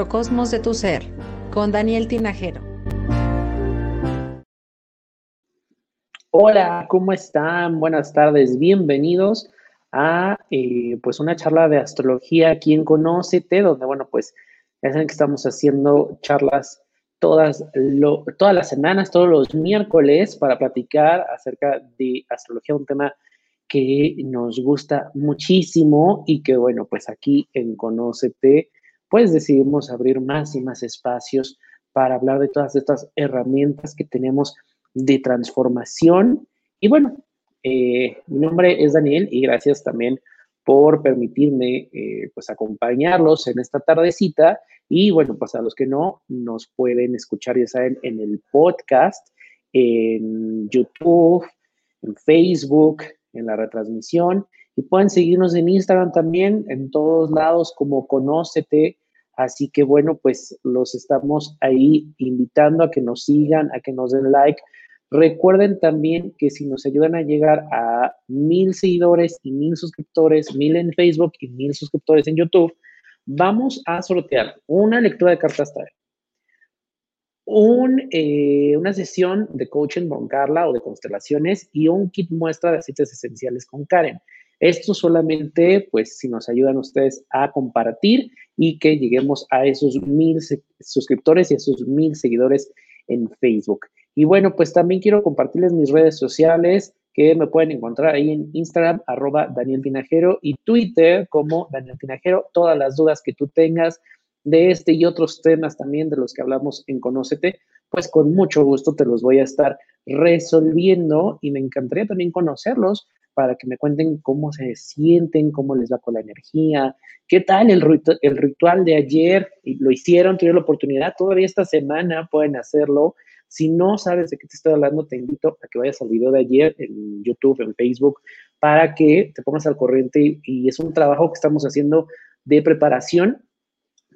macrocosmos de tu ser con Daniel Tinajero. Hola, ¿cómo están? Buenas tardes, bienvenidos a eh, pues una charla de astrología aquí en Conócete, donde bueno, pues ya saben que estamos haciendo charlas todas, todas las semanas, todos los miércoles para platicar acerca de astrología, un tema que nos gusta muchísimo y que bueno, pues aquí en Conócete pues decidimos abrir más y más espacios para hablar de todas estas herramientas que tenemos de transformación. Y bueno, eh, mi nombre es Daniel y gracias también por permitirme eh, pues acompañarlos en esta tardecita. Y bueno, pues a los que no, nos pueden escuchar, ya saben, en el podcast, en YouTube, en Facebook, en la retransmisión. Y pueden seguirnos en Instagram también, en todos lados como Conócete Así que bueno, pues los estamos ahí invitando a que nos sigan, a que nos den like. Recuerden también que si nos ayudan a llegar a mil seguidores y mil suscriptores, mil en Facebook y mil suscriptores en YouTube, vamos a sortear una lectura de cartas un, eh, una sesión de coaching con Carla o de constelaciones y un kit muestra de aceites esenciales con Karen. Esto solamente, pues, si nos ayudan ustedes a compartir y que lleguemos a esos mil suscriptores y a esos mil seguidores en Facebook. Y bueno, pues también quiero compartirles mis redes sociales que me pueden encontrar ahí en Instagram, arroba Daniel Tinajero y Twitter como Daniel Tinajero. Todas las dudas que tú tengas de este y otros temas también de los que hablamos en Conócete, pues con mucho gusto te los voy a estar resolviendo y me encantaría también conocerlos para que me cuenten cómo se sienten, cómo les va con la energía, qué tal el, ritual de ayer, lo hicieron, tuvieron la oportunidad, todavía esta semana pueden hacerlo. Si no sabes de qué te estoy hablando, te invito a que vayas al video de ayer en YouTube, en Facebook, para que te pongas al corriente y, es un trabajo que estamos haciendo de preparación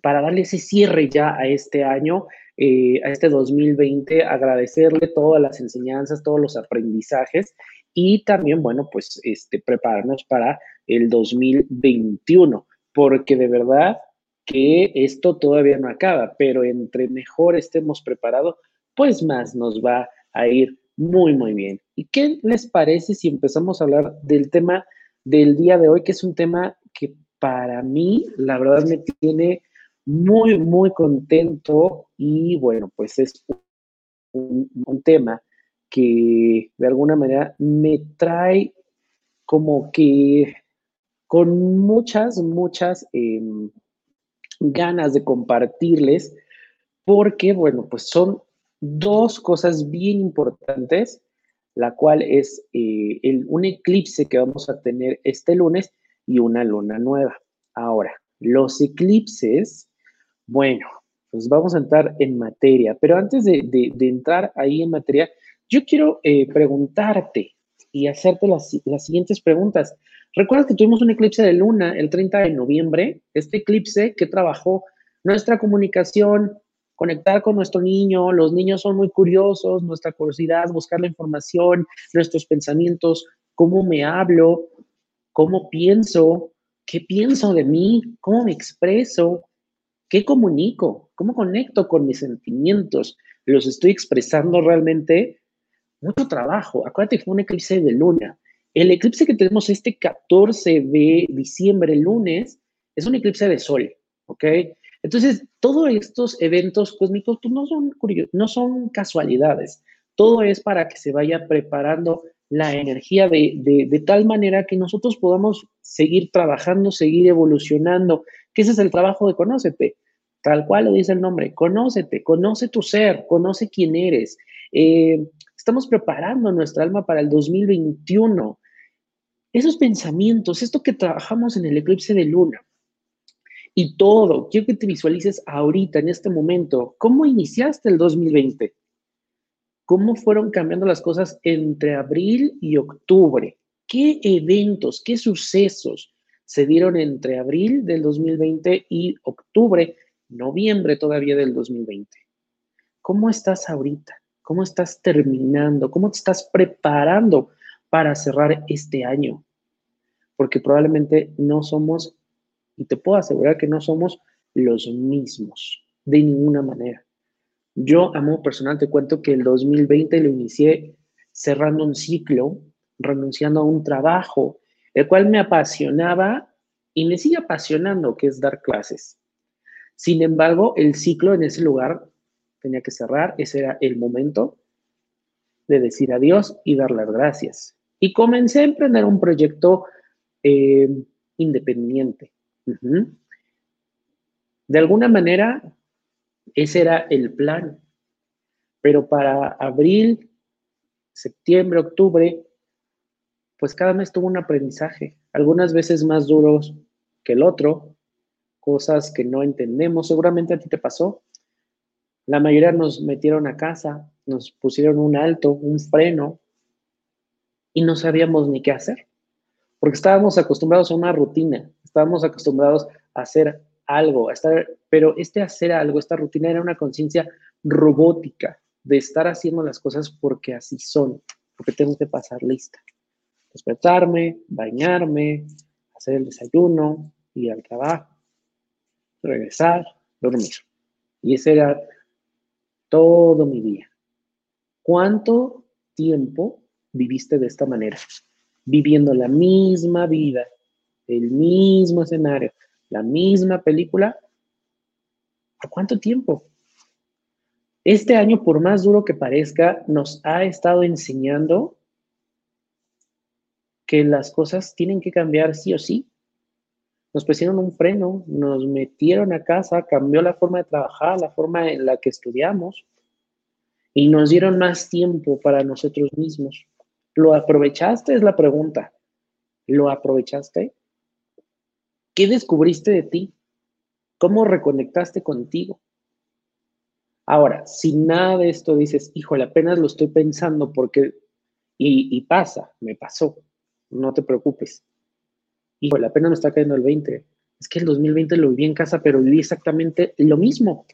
para darle ese cierre ya a este año, eh, a este 2020, agradecerle todas las enseñanzas, todos los aprendizajes y también, bueno, pues este, prepararnos para el 2021, porque de verdad que esto todavía no acaba, pero entre mejor estemos preparados, pues más nos va a ir muy, muy bien. ¿Y qué les parece si empezamos a hablar del tema del día de hoy, que es un tema que para mí, la verdad, me tiene muy, muy contento y bueno, pues es un, un tema que de alguna manera me trae como que con muchas, muchas em, ganas de compartirles, porque, bueno, pues son dos cosas bien importantes, la cual es eh, el, un eclipse que vamos a tener este lunes y una luna nueva. Ahora, los eclipses, bueno, pues vamos a entrar en materia, pero antes de, de entrar ahí en materia, yo quiero eh, preguntarte y hacerte las, siguientes preguntas. ¿Recuerdas que tuvimos un eclipse de luna el 30 de noviembre? Este eclipse que trabajó nuestra comunicación, conectar con nuestro niño, los niños son muy curiosos, nuestra curiosidad, buscar la información, nuestros pensamientos, cómo me hablo, cómo pienso, qué pienso de mí, cómo me expreso, qué comunico, cómo conecto con mis sentimientos, los estoy expresando realmente mucho trabajo. Acuérdate que fue un eclipse de luna. El eclipse que tenemos este 14 de diciembre, lunes, es un eclipse de sol, ¿ok? Entonces, todos estos eventos cósmicos pues, no, son no son casualidades. Todo es para que se vaya preparando la energía de, de, tal manera que nosotros podamos seguir trabajando, seguir evolucionando, que ese es el trabajo de Conócete. Tal cual lo dice el nombre, conócete, conoce tu ser, conoce quién eres. Eh, Estamos preparando nuestra alma para el 2021. Esos pensamientos, esto que trabajamos en el eclipse de luna y todo, quiero que te visualices ahorita, en este momento, cómo iniciaste el 2020, cómo fueron cambiando las cosas entre abril y octubre, qué eventos, qué sucesos se dieron entre abril del 2020 y octubre, noviembre todavía del 2020. ¿Cómo estás ahorita? ¿Cómo estás terminando? ¿Cómo te estás preparando para cerrar este año? Porque probablemente no somos, y te puedo asegurar que no somos los mismos, de ninguna manera. Yo, a modo personal, te cuento que el 2020 lo inicié cerrando un ciclo, renunciando a un trabajo, el cual me apasionaba y me sigue apasionando, que es dar clases. Sin embargo, el ciclo en ese lugar tenía que cerrar, ese era el momento de decir adiós y dar las gracias. Y comencé a emprender un proyecto eh, independiente. De alguna manera, ese era el plan. Pero para abril, septiembre, octubre, pues cada mes tuvo un aprendizaje, algunas veces más duros que el otro, cosas que no entendemos, seguramente a ti te pasó. La mayoría nos metieron a casa, nos pusieron un alto, un freno, y no sabíamos ni qué hacer, porque estábamos acostumbrados a una rutina, estábamos acostumbrados a hacer algo, a estar, pero este hacer algo, esta rutina era una conciencia robótica de estar haciendo las cosas porque así son, porque tengo que pasar lista. Despertarme, bañarme, hacer el desayuno, ir al trabajo, regresar, dormir. Y ese era todo mi día. ¿Cuánto tiempo viviste de esta manera? Viviendo la misma vida, el mismo escenario, la misma película. ¿Por cuánto tiempo? Este año, por más duro que parezca, nos ha estado enseñando que las cosas tienen que cambiar sí o sí. Nos pusieron un freno, nos metieron a casa, cambió la forma de trabajar, la forma en la que estudiamos y nos dieron más tiempo para nosotros mismos. ¿Lo aprovechaste? Es la pregunta. ¿Lo aprovechaste? ¿Qué descubriste de ti? ¿Cómo reconectaste contigo? Ahora, si nada de esto dices, híjole, apenas lo estoy pensando porque, y, y pasa, me pasó, no te preocupes. Híjole, apenas me está cayendo el 20. Es que el 2020 lo viví en casa, pero viví exactamente lo mismo.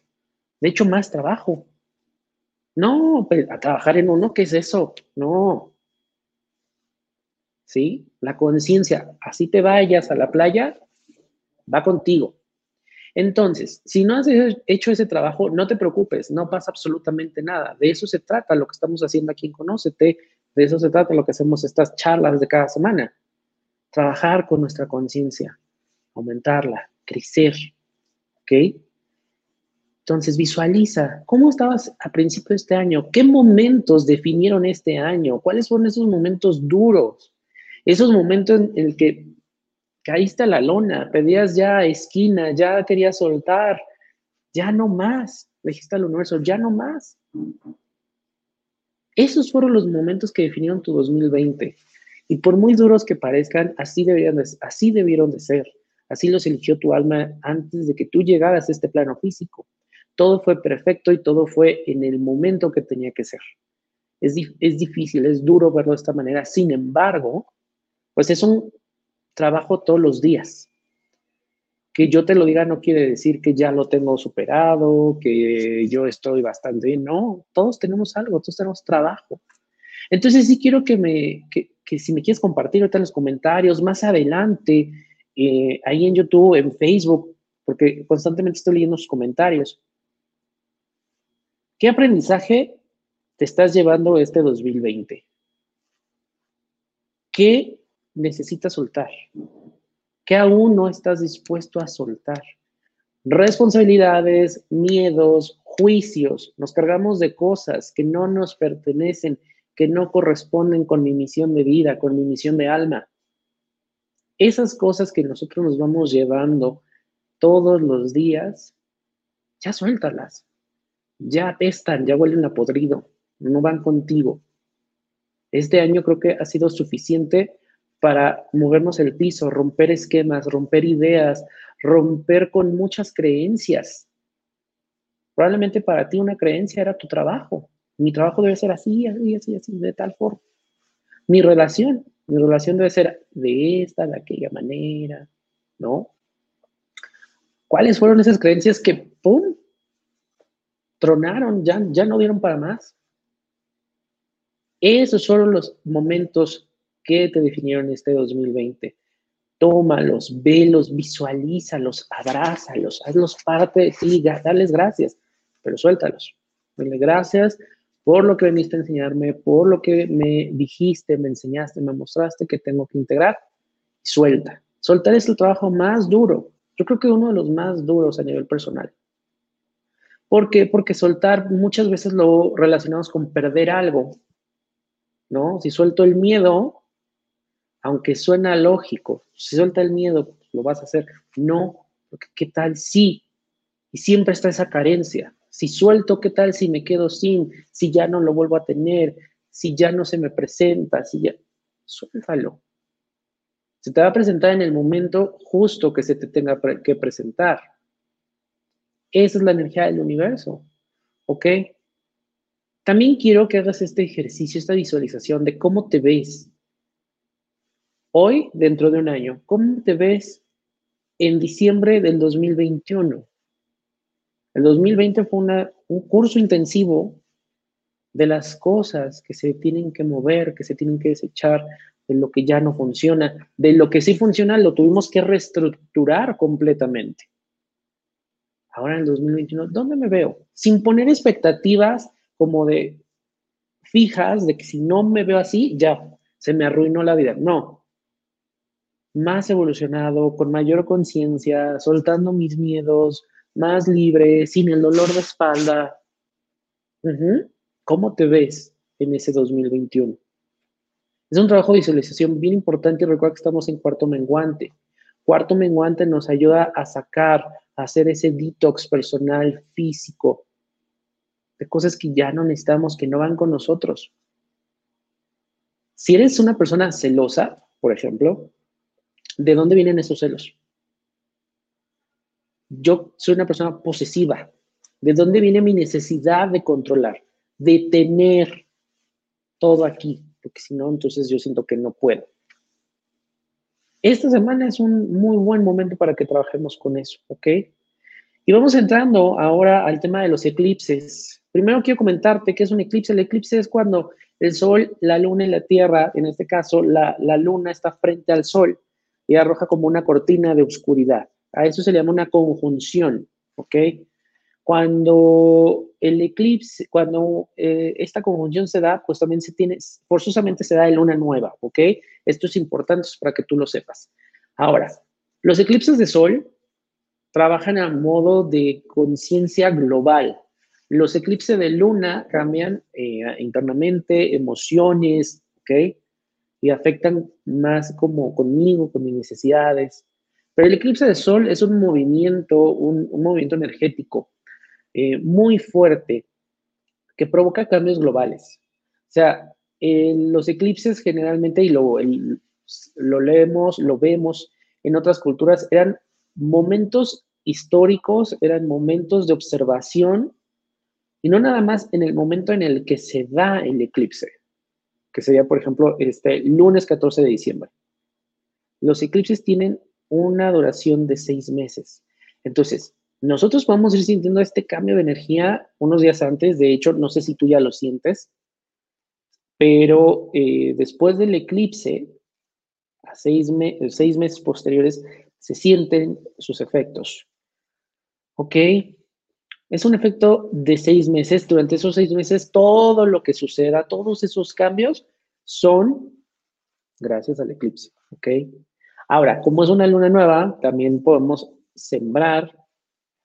De hecho, más trabajo. No, pues, a trabajar en uno, ¿qué es eso? No. ¿Sí? La conciencia, así te vayas a la playa, va contigo. Entonces, si no has hecho ese trabajo, no te preocupes, no pasa absolutamente nada. De eso se trata lo que estamos haciendo aquí en Conócete, de eso se trata lo que hacemos estas charlas de cada semana. Trabajar con nuestra conciencia, aumentarla, crecer, ¿ok? Entonces, visualiza cómo estabas a principio de este año, qué momentos definieron este año, cuáles fueron esos momentos duros, esos momentos en, el que caíste a la lona, pedías ya esquina, ya querías soltar, ya no más, dijiste al universo, ya no más. Esos fueron los momentos que definieron tu 2020. Y por muy duros que parezcan, así, deberían así debieron de ser. Así los eligió tu alma antes de que tú llegaras a este plano físico. Todo fue perfecto y todo fue en el momento que tenía que ser. Es, es difícil, es duro verlo de esta manera. Sin embargo, pues es un trabajo todos los días. Que yo te lo diga no quiere decir que ya lo tengo superado, que yo estoy bastante bien. No, todos tenemos algo, todos tenemos trabajo. Entonces sí quiero que me, que, si me quieres compartir ahorita en los comentarios, más adelante, eh, ahí en YouTube, en Facebook, porque constantemente estoy leyendo sus comentarios. ¿Qué aprendizaje te estás llevando este 2020? ¿Qué necesitas soltar? ¿Qué aún no estás dispuesto a soltar? Responsabilidades, miedos, juicios. Nos cargamos de cosas que no nos pertenecen, que no corresponden con mi misión de vida, con mi misión de alma. Esas cosas que nosotros nos vamos llevando todos los días, ya suéltalas. Ya apestan, ya huelen a podrido, no van contigo. Este año creo que ha sido suficiente para movernos el piso, romper esquemas, romper ideas, romper con muchas creencias. Probablemente para ti una creencia era tu trabajo. Mi trabajo debe ser así, así, así, así, de tal forma. Mi relación, mi relación debe ser de esta, de aquella manera, ¿no? ¿Cuáles fueron esas creencias que, ¡pum!, tronaron, ya, ya no dieron para más? Esos fueron los momentos que te definieron este 2020. tómalos, velos, visualízalos, abrázalos, hazlos parte de ti, dales gracias, pero suéltalos. Dale gracias por lo que viniste a enseñarme, por lo que me dijiste, me enseñaste, me mostraste que tengo que integrar. Suelta. Soltar es el trabajo más duro. Yo creo que uno de los más duros a nivel personal. ¿Por qué? Porque soltar muchas veces lo relacionamos con perder algo, ¿no? Si suelto el miedo, aunque suena lógico, si suelta el miedo, lo vas a hacer. No, porque ¿qué tal si? Y siempre está esa carencia. Si suelto, ¿qué tal si me quedo sin? Si ya no lo vuelvo a tener, si ya no se me presenta, si ya... Suéltalo. Se te va a presentar en el momento justo que se te tenga que presentar. Esa es la energía del universo. ¿Ok? También quiero que hagas este ejercicio, esta visualización de cómo te ves hoy, dentro de un año. ¿Cómo te ves en diciembre del 2021? El 2020 fue un curso intensivo de las cosas que se tienen que mover, que se tienen que desechar, de lo que ya no funciona, de lo que sí funciona, lo tuvimos que reestructurar completamente. Ahora en el 2021, ¿dónde me veo? Sin poner expectativas como de fijas, de que si no me veo así, ya se me arruinó la vida. No. Más evolucionado, con mayor conciencia, soltando mis miedos, más libre, sin el dolor de espalda. ¿Cómo te ves en ese 2021? Es un trabajo de visualización bien importante recuerda que estamos en cuarto menguante. Cuarto menguante nos ayuda a sacar, a hacer ese detox personal, físico, de cosas que ya no necesitamos, que no van con nosotros. Si eres una persona celosa, por ejemplo, ¿de dónde vienen esos celos? Yo soy una persona posesiva. ¿De dónde viene mi necesidad de controlar? De tener todo aquí, porque si no, entonces yo siento que no puedo. Esta semana es un muy buen momento para que trabajemos con eso, ¿ok? Y vamos entrando ahora al tema de los eclipses. Primero quiero comentarte qué es un eclipse. El eclipse es cuando el Sol, la Luna y la Tierra, en este caso la, la Luna está frente al Sol y arroja como una cortina de oscuridad. A eso se le llama una conjunción, ¿ok? Cuando el eclipse, cuando eh, esta conjunción se da, pues también se tiene, forzosamente se da en luna nueva, ¿ok? Esto es importante para que tú lo sepas. Ahora, los eclipses de sol trabajan a modo de conciencia global. Los eclipses de luna cambian eh, internamente emociones, ¿ok? Y afectan más como conmigo, con mis necesidades. El eclipse de sol es un movimiento, un, movimiento energético eh, muy fuerte que provoca cambios globales. O sea, los eclipses generalmente, y lo, lo leemos, lo vemos en otras culturas, eran momentos históricos, eran momentos de observación, y no nada más en el momento en el que se da el eclipse, que sería, por ejemplo, este lunes 14 de diciembre. Los eclipses tienen una duración de seis meses. Entonces, nosotros podemos ir sintiendo este cambio de energía unos días antes. De hecho, no sé si tú ya lo sientes, pero eh, después del eclipse, a seis, seis meses posteriores, se sienten sus efectos. ¿Ok? Es un efecto de seis meses. Durante esos seis meses, todo lo que suceda, todos esos cambios son gracias al eclipse. ¿Ok? Ahora, como es una luna nueva, también podemos sembrar,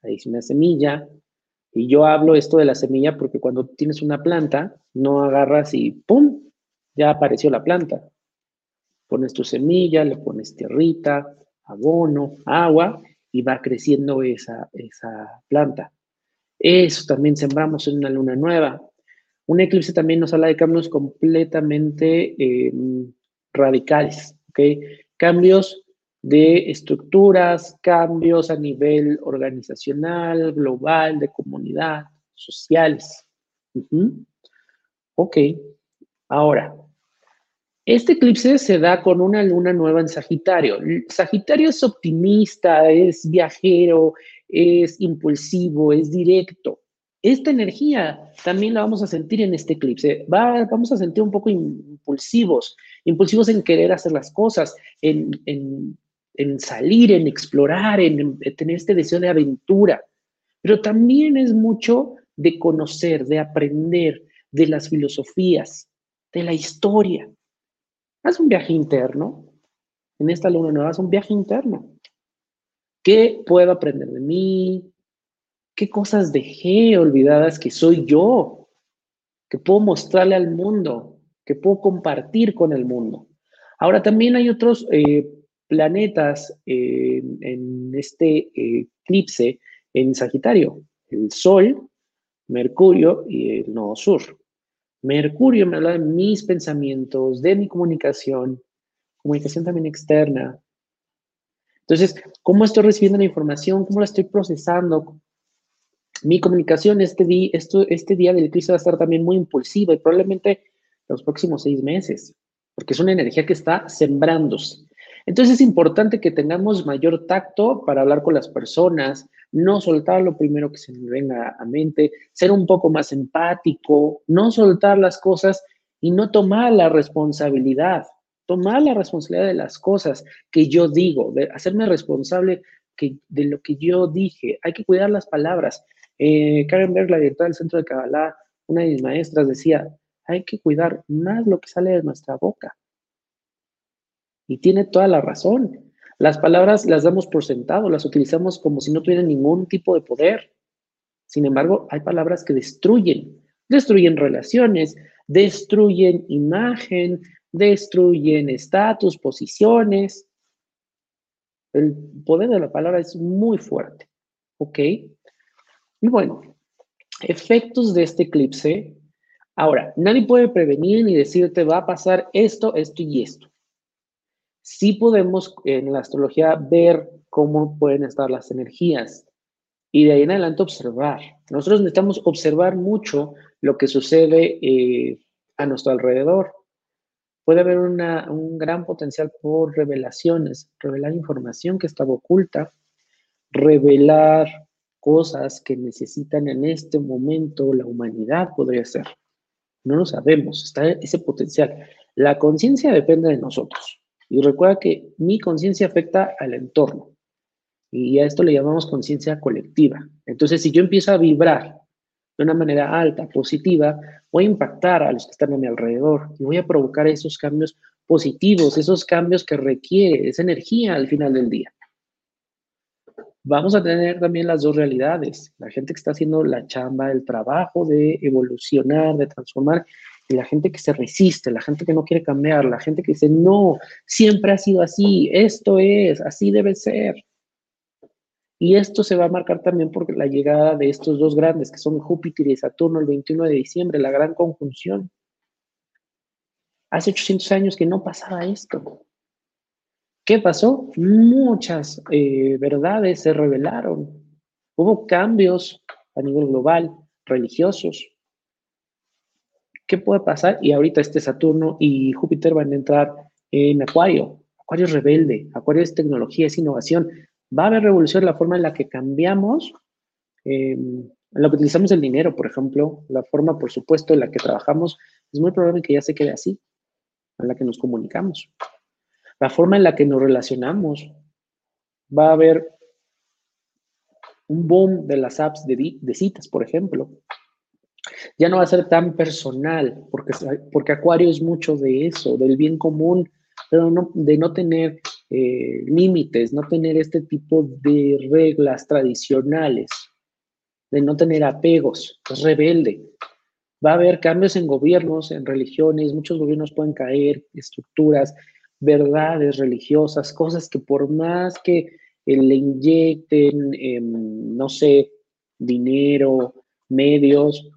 ahí es una semilla, y yo hablo esto de la semilla porque cuando tienes una planta, no agarras y ¡pum! Ya apareció la planta. Pones tu semilla, le pones tierrita, abono, agua, y va creciendo esa, esa planta. Eso también sembramos en una luna nueva. Un eclipse también nos habla de cambios completamente em, radicales, ¿ok? Cambios de estructuras, cambios a nivel organizacional, global, de comunidad, sociales. Ok, ahora, este eclipse se da con una luna nueva en Sagitario. Sagitario es optimista, es viajero, es impulsivo, es directo. Esta energía también la vamos a sentir en este eclipse. vamos a sentir un poco impulsivos, impulsivos en querer hacer las cosas, en, en salir, en explorar, en, tener este deseo de aventura, pero también es mucho de conocer, de aprender de las filosofías, de la historia. Haz un viaje interno. En esta luna nueva, haz un viaje interno. ¿Qué puedo aprender de mí? ¿Qué cosas dejé olvidadas que soy yo? Que puedo mostrarle al mundo, que puedo compartir con el mundo. Ahora también hay otros eh, planetas en este eh, eclipse en Sagitario, el Sol, Mercurio y el Nodo Sur. Mercurio me habla de mis pensamientos, de mi comunicación, comunicación también externa. Entonces, ¿cómo estoy recibiendo la información? ¿Cómo la estoy procesando? Mi comunicación este, día, este día del eclipse va a estar también muy impulsiva y probablemente los próximos seis meses, porque es una energía que está sembrándose. Entonces es importante que tengamos mayor tacto para hablar con las personas, no soltar lo primero que se nos venga a mente, ser un poco más empático, no soltar las cosas y no tomar la responsabilidad, tomar la responsabilidad de las cosas que yo digo, de hacerme responsable que, de lo que yo dije. Hay que cuidar las palabras. Eh, Karen Berg, la directora del Centro de Kabbalah, una de mis maestras, decía, hay que cuidar más lo que sale de nuestra boca. Y tiene toda la razón. Las palabras las damos por sentado, las utilizamos como si no tuvieran ningún tipo de poder. Sin embargo, hay palabras que destruyen, destruyen relaciones, destruyen imagen, destruyen estatus, posiciones. El poder de la palabra es muy fuerte, ¿ok? Bueno, efectos de este eclipse. Ahora, nadie puede prevenir ni decirte va a pasar esto, esto y esto sí podemos en la astrología ver cómo pueden estar las energías y de ahí en adelante observar. Nosotros necesitamos observar mucho lo que sucede eh, a nuestro alrededor. Puede haber un gran potencial por revelaciones, revelar información que estaba oculta, revelar cosas que necesitan en este momento la humanidad, podría ser. No lo sabemos, está ese potencial. La conciencia depende de nosotros. Y recuerda que mi conciencia afecta al entorno. Y a esto le llamamos conciencia colectiva. Entonces, si yo empiezo a vibrar de una manera alta, positiva, voy a impactar a los que están a mi alrededor y voy a provocar esos cambios positivos, esos cambios que requiere esa energía al final del día. Vamos a tener también las dos realidades. La gente que está haciendo la chamba, el trabajo de evolucionar, de transformar, y la gente que se resiste, la gente que no quiere cambiar, la gente que dice, no, siempre ha sido así, esto es, así debe ser. Y esto se va a marcar también por la llegada de estos dos grandes, que son Júpiter y Saturno el 21 de diciembre, la gran conjunción. Hace 800 años que no pasaba esto. ¿Qué pasó? Muchas eh, verdades se revelaron. Hubo cambios a nivel global, religiosos, ¿Qué puede pasar? Y ahorita este Saturno y Júpiter van a entrar en Acuario. Acuario es rebelde, Acuario es tecnología, es innovación. Va a haber revolución en la forma en la que cambiamos, em, en la que utilizamos el dinero, por ejemplo, la forma, por supuesto, en la que trabajamos, es muy probable que ya se quede así, en la que nos comunicamos. La forma en la que nos relacionamos. Va a haber un boom de las apps de, citas, por ejemplo. Ya no va a ser tan personal, porque, porque Acuario es mucho de eso, del bien común, pero de no tener eh, límites, no tener este tipo de reglas tradicionales, de no tener apegos, es rebelde. Va a haber cambios en gobiernos, en religiones, muchos gobiernos pueden caer, estructuras, verdades religiosas, cosas que por más que eh, le inyecten, em, no sé, dinero, medios,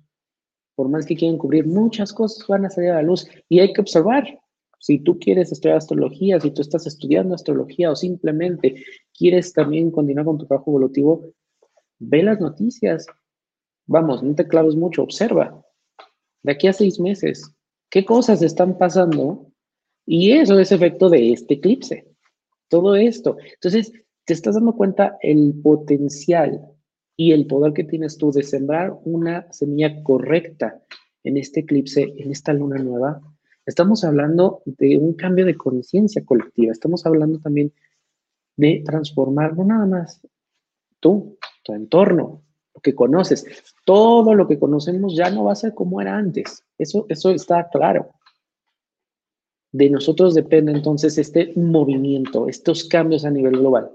por más que quieran cubrir, muchas cosas van a salir a la luz y hay que observar. Si tú quieres estudiar astrología, si tú estás estudiando astrología o simplemente quieres también continuar con tu trabajo evolutivo, ve las noticias. Vamos, no te claves mucho, observa. De aquí a seis meses, ¿qué cosas están pasando? Y eso es efecto de este eclipse. Todo esto. Entonces, te estás dando cuenta el potencial y el poder que tienes tú de sembrar una semilla correcta en este eclipse, en esta luna nueva, estamos hablando de un cambio de conciencia colectiva, estamos hablando también de transformar no nada más tú, tu entorno, lo que conoces. Todo lo que conocemos ya no va a ser como era antes. Eso, eso está claro. De nosotros depende entonces este movimiento, estos cambios a nivel global.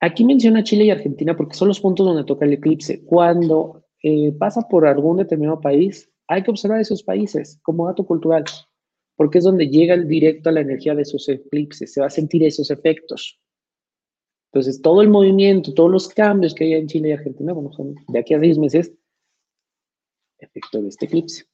Aquí menciona Chile y Argentina porque son los puntos donde toca el eclipse. Cuando eh, pasa por algún determinado país, hay que observar esos países como dato cultural, porque es donde llega directo a la energía de esos eclipses, se va a sentir esos efectos. Entonces, todo el movimiento, todos los cambios que hay en Chile y Argentina, bueno, son de aquí a seis meses, efecto de este eclipse.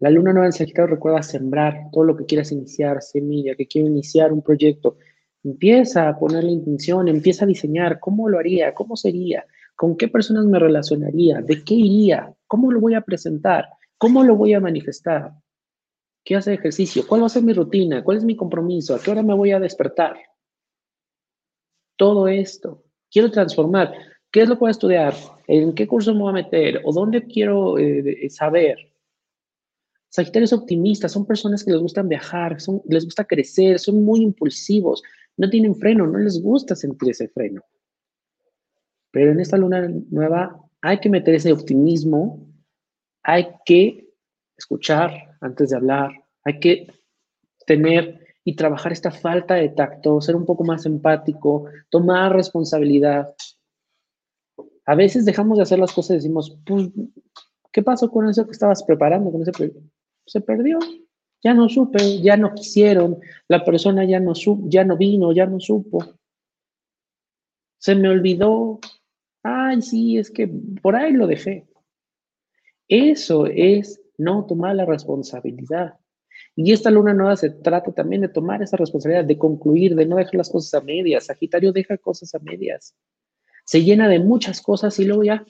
La luna nueva en Sagitario recuerda sembrar todo lo que quieras iniciar, semilla, que quiero iniciar un proyecto. Empieza a poner la intención, empieza a diseñar cómo lo haría, cómo sería, con qué personas me relacionaría, de qué iría, cómo lo voy a presentar, cómo lo voy a manifestar. ¿Qué hace ejercicio? ¿Cuál va a ser mi rutina? ¿Cuál es mi compromiso? ¿A qué hora me voy a despertar? Todo esto. Quiero transformar. ¿Qué es lo que voy a estudiar? ¿En qué curso me voy a meter? ¿O dónde quiero eh, saber? Sagitarios optimistas son personas que les gustan viajar, les gusta crecer, son muy impulsivos, no tienen freno, no les gusta sentir ese freno. Pero en esta luna nueva hay que meter ese optimismo, hay que escuchar antes de hablar, hay que tener y trabajar esta falta de tacto, ser un poco más empático, tomar responsabilidad. A veces dejamos de hacer las cosas y decimos, pues, ¿qué pasó con eso que estabas preparando? Con ese se perdió. Ya no supe, ya no quisieron, la persona ya no, ya no vino, ya no supo. Se me olvidó. Ay, sí, es que por ahí lo dejé. Eso es no tomar la responsabilidad. Y esta luna nueva se trata también de tomar esa responsabilidad, de concluir, de no dejar las cosas a medias. Sagitario deja cosas a medias. Se llena de muchas cosas y luego ya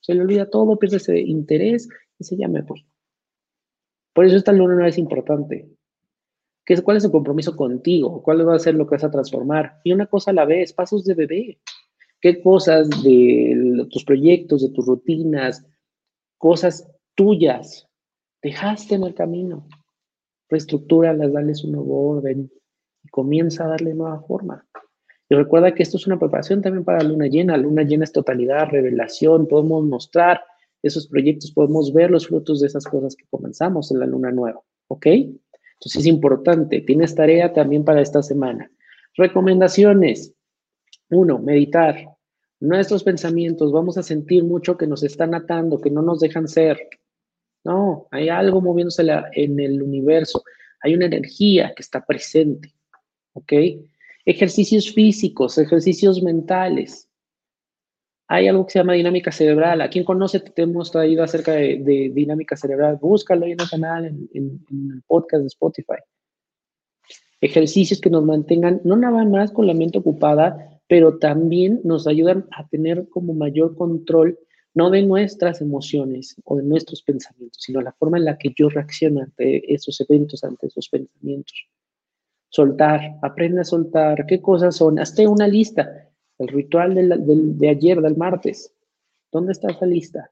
se le olvida todo, pierde ese interés y se llama pues. Por eso esta luna no es importante. ¿Qué, ¿Cuál es el compromiso contigo? ¿Cuál va a ser lo que vas a transformar? Y una cosa a la vez, pasos de bebé. ¿Qué cosas de tus proyectos, de tus rutinas, cosas tuyas dejaste en el camino? Reestructúralas, dales un nuevo orden y comienza a darle nueva forma. Y recuerda que esto es una preparación también para la luna llena. La luna llena es totalidad, revelación, podemos mostrar esos proyectos, podemos ver los frutos de esas cosas que comenzamos en la luna nueva, ¿ok? Entonces es importante, tienes tarea también para esta semana. Recomendaciones. Uno, meditar. Nuestros pensamientos, vamos a sentir mucho que nos están atando, que no nos dejan ser. No, hay algo moviéndose en el universo. Hay una energía que está presente. ¿Ok? Ejercicios físicos, ejercicios mentales hay algo que se llama dinámica cerebral. ¿A quien conoce? Te hemos traído acerca de, dinámica cerebral. Búscalo en el canal, en, el podcast de Spotify. Ejercicios que nos mantengan, no nada más con la mente ocupada, pero también nos ayudan a tener como mayor control, no de nuestras emociones o de nuestros pensamientos, sino la forma en la que yo reacciono ante esos eventos, ante esos pensamientos. Soltar, aprende a soltar. ¿Qué cosas son? Hazte una lista el ritual de ayer, del martes. ¿Dónde está esa lista?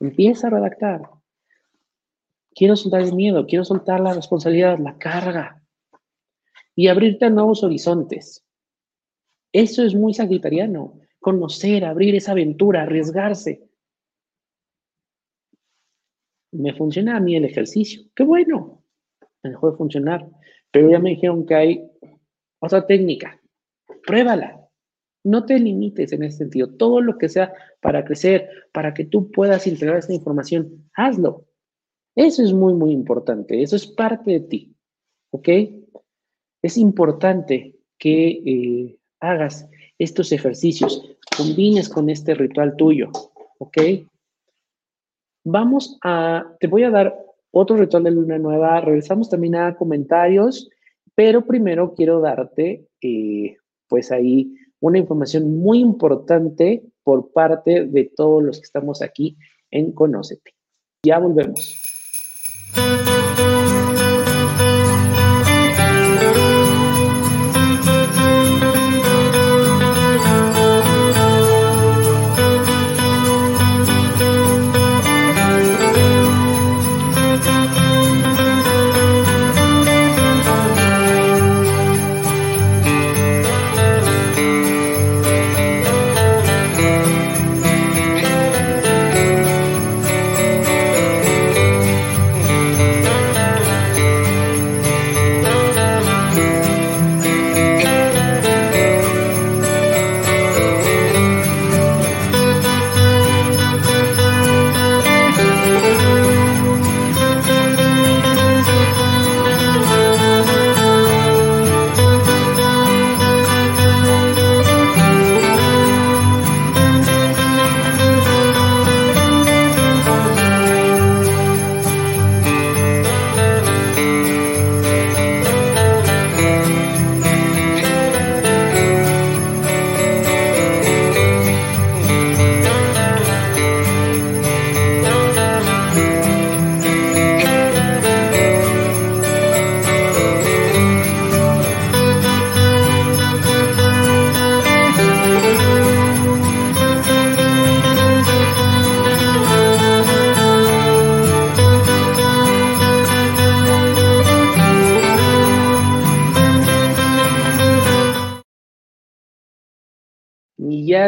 Empieza a redactar. Quiero soltar el miedo, quiero soltar la responsabilidad, la carga y abrirte a nuevos horizontes. Eso es muy sagitariano. Conocer, abrir esa aventura, arriesgarse. Me funciona a mí el ejercicio. Qué bueno. Me dejó de funcionar. Pero ya me dijeron que hay otra técnica. Pruébala. No te limites en ese sentido. Todo lo que sea para crecer, para que tú puedas integrar esta información, hazlo. Eso es muy, muy importante. Eso es parte de ti. ¿Ok? Es importante que eh, hagas estos ejercicios, combines con este ritual tuyo. ¿Ok? Vamos a, te voy a dar otro ritual de luna nueva. Regresamos también a comentarios, pero primero quiero darte, eh, pues ahí, una información muy importante por parte de todos los que estamos aquí en Conócete. Ya volvemos.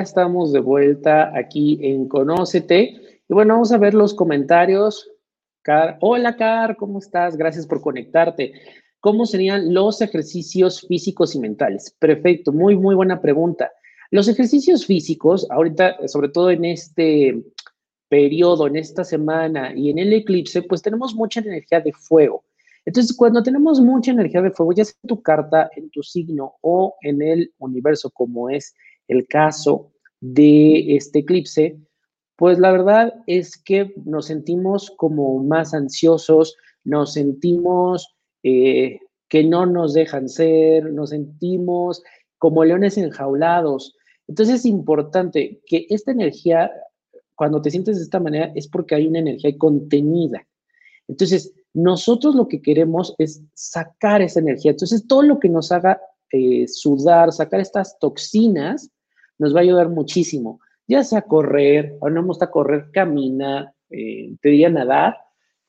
Estamos de vuelta aquí en Conócete. Y bueno, vamos a ver los comentarios. Car, hola, Car, ¿cómo estás? Gracias por conectarte. ¿Cómo serían los ejercicios físicos y mentales? Perfecto, muy, muy buena pregunta. Los ejercicios físicos, ahorita, sobre todo en este periodo, en esta semana y en el eclipse, pues tenemos mucha energía de fuego. Entonces, cuando tenemos mucha energía de fuego, ya sea en tu carta, en tu signo o en el universo, como es el caso de este eclipse, pues la verdad es que nos sentimos como más ansiosos, nos sentimos eh, que no nos dejan ser, nos sentimos como leones enjaulados. Entonces es importante que esta energía, cuando te sientes de esta manera, es porque hay una energía contenida. Entonces, nosotros lo que queremos es sacar esa energía. Entonces, todo lo que nos haga eh, sudar, sacar estas toxinas, nos va a ayudar muchísimo. Ya sea correr, ahora no me gusta correr, camina, eh, te diría nadar,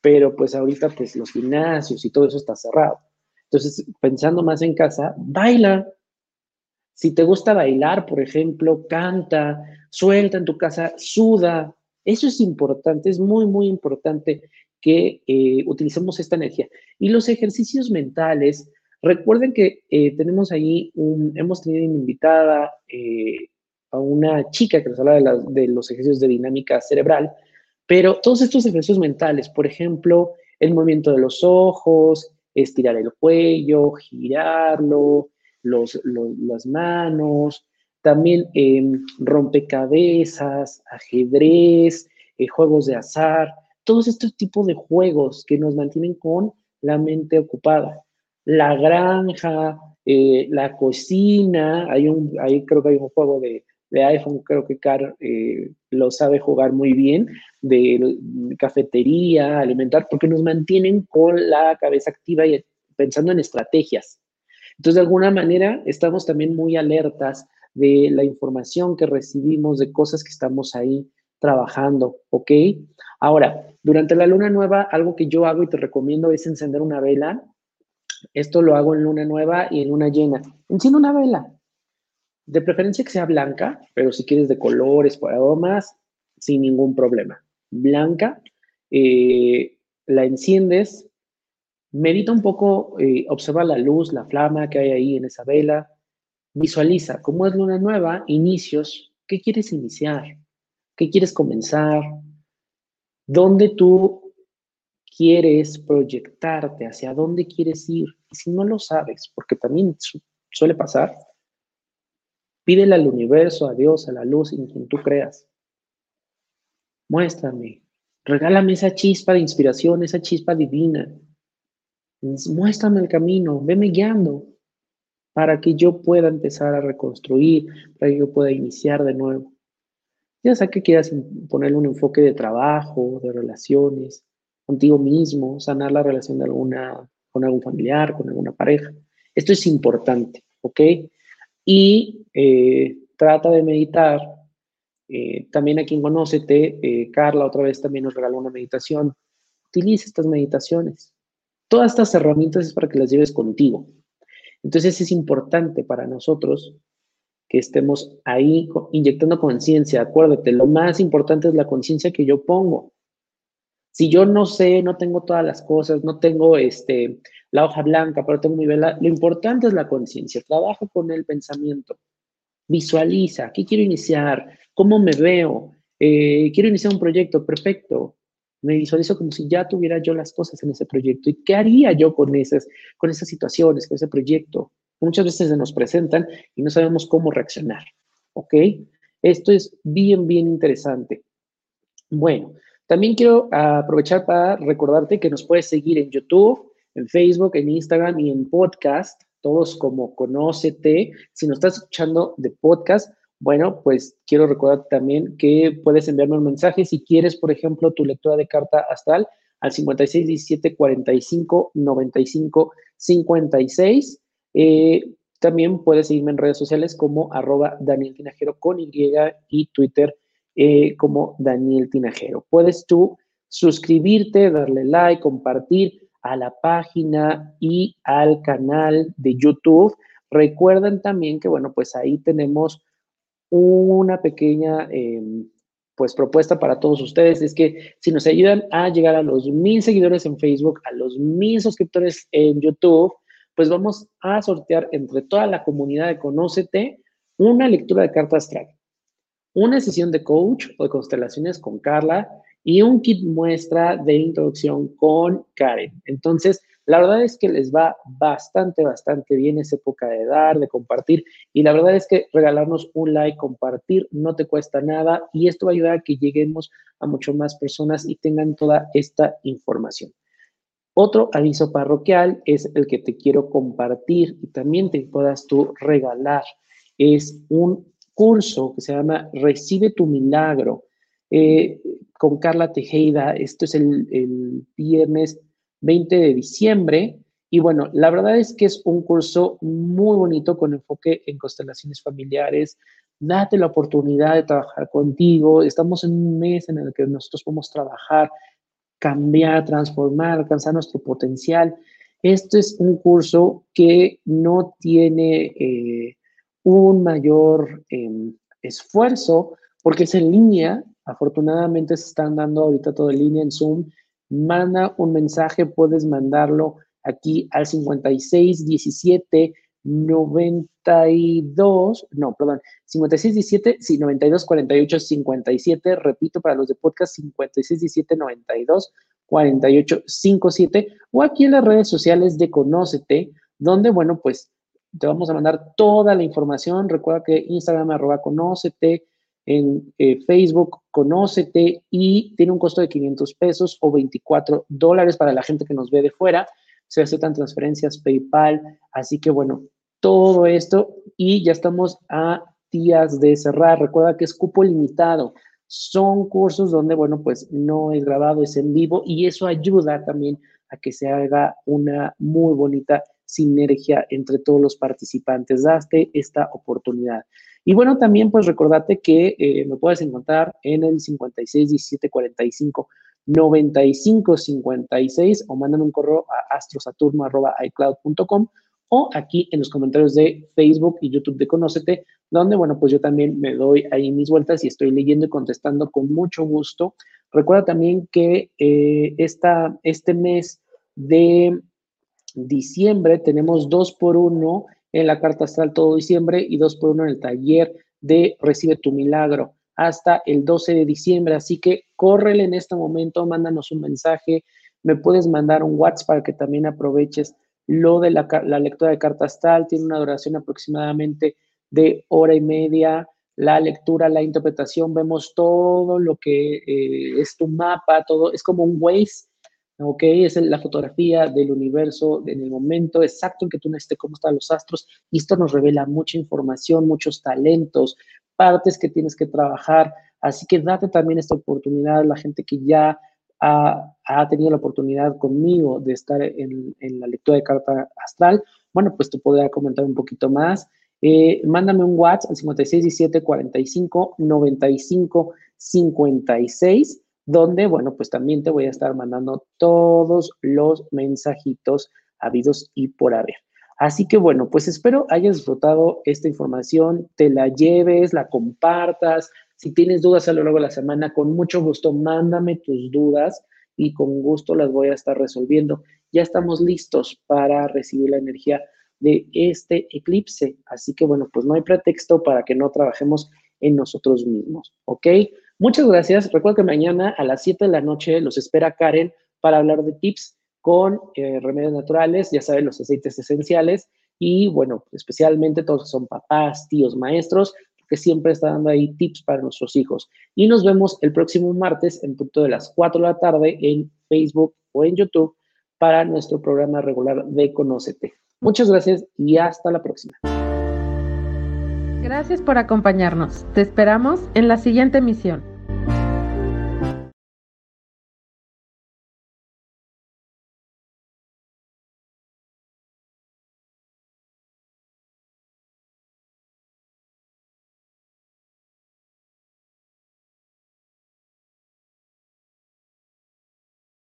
pero pues ahorita pues los gimnasios y todo eso está cerrado. Entonces, pensando más en casa, baila. Si te gusta bailar, por ejemplo, canta, suelta en tu casa, suda. Eso es importante, es muy, muy importante que eh, utilicemos esta energía. Y los ejercicios mentales, recuerden que eh, tenemos ahí, un, hemos tenido una invitada eh, a una chica que nos habla de, los ejercicios de dinámica cerebral, pero todos estos ejercicios mentales, por ejemplo, el movimiento de los ojos, estirar el cuello, girarlo, los, las manos, también em, rompecabezas, ajedrez, juegos de azar, todos estos tipos de juegos que nos mantienen con la mente ocupada. La granja, eh, la cocina, hay un, ahí creo que hay un juego de, iPhone, creo que Car eh, lo sabe jugar muy bien, de cafetería, alimentar, porque nos mantienen con la cabeza activa y pensando en estrategias. Entonces, de alguna manera, estamos también muy alertas de la información que recibimos, de cosas que estamos ahí trabajando, ¿ok? Ahora, durante la luna nueva, algo que yo hago y te recomiendo es encender una vela. Esto lo hago en luna nueva y en luna llena. Enciende una vela. De preferencia que sea blanca, pero si quieres de colores, o aromas, sin ningún problema. Blanca, eh, la enciendes, medita un poco, eh, observa la luz, la flama que hay ahí en esa vela, visualiza cómo es luna nueva, inicios, ¿qué quieres iniciar? ¿Qué quieres comenzar? ¿Dónde tú quieres proyectarte? ¿Hacia dónde quieres ir? Y si no lo sabes, porque también suele pasar, pídele al universo, a Dios, a la luz, en quien tú creas. Muéstrame, regálame esa chispa de inspiración, esa chispa divina. Muéstrame el camino, veme guiando para que yo pueda empezar a reconstruir, para que yo pueda iniciar de nuevo. Ya sea que quieras ponerle un enfoque de trabajo, de relaciones, contigo mismo, sanar la relación de alguna, con algún familiar, con alguna pareja. Esto es importante, ¿ok? Y eh, trata de meditar. Eh, también aquí en Conócete, eh, Carla otra vez también nos regaló una meditación. Utiliza estas meditaciones. Todas estas herramientas es para que las lleves contigo. Entonces es importante para nosotros que estemos ahí inyectando conciencia. Acuérdate, lo más importante es la conciencia que yo pongo. Si yo no sé, no tengo todas las cosas, no tengo este, la hoja blanca, pero tengo mi lo importante es la conciencia. Trabajo con el pensamiento. Visualiza, ¿qué quiero iniciar? ¿Cómo me veo? Eh, quiero iniciar un proyecto, perfecto. Me visualizo como si ya tuviera yo las cosas en ese proyecto. ¿Y qué haría yo con esas, con esas situaciones, con ese proyecto? muchas veces se nos presentan y no sabemos cómo reaccionar. ¿Ok? Esto es bien, bien interesante. Bueno, también quiero aprovechar para recordarte que nos puedes seguir en YouTube, en Facebook, en Instagram y en podcast, todos como Conócete. Si nos estás escuchando de podcast, bueno, pues quiero recordar también que puedes enviarme un mensaje si quieres, por ejemplo, tu lectura de carta astral al 56 17 45 95 56 eh, también puedes seguirme en redes sociales como arroba Daniel Tinajero con Y y Twitter eh, como Daniel Tinajero. Puedes tú suscribirte, darle like, compartir a la página y al canal de YouTube. Recuerden también que, bueno, pues ahí tenemos una pequeña em, pues propuesta para todos ustedes es que si nos ayudan a llegar a los mil seguidores en Facebook, a los mil suscriptores en YouTube, pues vamos a sortear entre toda la comunidad de Conócete una lectura de carta astral, una sesión de coach o de constelaciones con Carla y un kit muestra de introducción con Karen. Entonces, la verdad es que les va bastante, bastante bien esa época de dar, de compartir. Y la verdad es que regalarnos un like, compartir, no te cuesta nada. Y esto va a ayudar a que lleguemos a mucho más personas y tengan toda esta información. Otro aviso parroquial es el que te quiero compartir y también te puedas tú regalar. Es un curso que se llama Recibe tu milagro eh, con Carla Tejeda. Esto es el, viernes 20 de diciembre. Y bueno, la verdad es que es un curso muy bonito con enfoque en constelaciones familiares. Date la oportunidad de trabajar contigo. Estamos en un mes en el que nosotros podemos trabajar, cambiar, transformar, alcanzar nuestro potencial. Este es un curso que no tiene eh, un mayor em, esfuerzo porque es en línea. Afortunadamente se están dando ahorita todo en línea en Zoom manda un mensaje, puedes mandarlo aquí al 56 17 92, no, perdón, 56 17, sí, 92 48 57, repito para los de podcast 56 17 92 48 57 o aquí en las redes sociales de Conócete, donde, bueno, pues te vamos a mandar toda la información. Recuerda que Instagram arroba Conócete, en eh, Facebook, conócete y tiene un costo de 500 pesos o 24 dólares para la gente que nos ve de fuera. Se aceptan transferencias PayPal, así que bueno, todo esto y ya estamos a días de cerrar. Recuerda que es cupo limitado. Son cursos donde, bueno, pues no es grabado, es en vivo y eso ayuda también a que se haga una muy bonita sinergia entre todos los participantes. Daste esta oportunidad. Y bueno, también pues recordate que eh, me puedes encontrar en el 56 17 45 95 56 o mandan un correo a astrosaturno.icloud.com o aquí en los comentarios de Facebook y YouTube de Conócete, donde, bueno, pues yo también me doy ahí mis vueltas y estoy leyendo y contestando con mucho gusto. Recuerda también que eh, esta, este mes de diciembre tenemos dos por uno en la carta astral todo diciembre y dos por uno en el taller de Recibe tu Milagro hasta el 12 de diciembre. Así que córrele en este momento, mándanos un mensaje, me puedes mandar un WhatsApp para que también aproveches lo de la, lectura de carta astral. Tiene una duración aproximadamente de hora y media. La lectura, la interpretación, vemos todo lo que eh, es tu mapa, todo, es como un Waze ¿ok? Es la fotografía del universo en el momento exacto en que tú necesites cómo están los astros y esto nos revela mucha información, muchos talentos, partes que tienes que trabajar, así que date también esta oportunidad la gente que ya ha, tenido la oportunidad conmigo de estar en, la lectura de carta astral, bueno, pues te podrá comentar un poquito más. Eh, mándame un WhatsApp al 5617 45 95 56 donde, bueno, pues también te voy a estar mandando todos los mensajitos habidos y por haber. Así que bueno, pues espero hayas disfrutado esta información, te la lleves, la compartas. Si tienes dudas a lo largo de la semana, con mucho gusto mándame tus dudas y con gusto las voy a estar resolviendo. Ya estamos listos para recibir la energía de este eclipse. Así que bueno, pues no hay pretexto para que no trabajemos en nosotros mismos, ¿ok? Muchas gracias. Recuerda que mañana a las 7 de la noche los espera Karen para hablar de tips con eh, remedios naturales, ya saben, los aceites esenciales y bueno, especialmente todos que son papás, tíos, maestros, que siempre está dando ahí tips para nuestros hijos. Y nos vemos el próximo martes en punto de las 4 de la tarde en Facebook o en YouTube para nuestro programa regular de Conócete. Muchas gracias y hasta la próxima. Gracias por acompañarnos. Te esperamos en la siguiente emisión.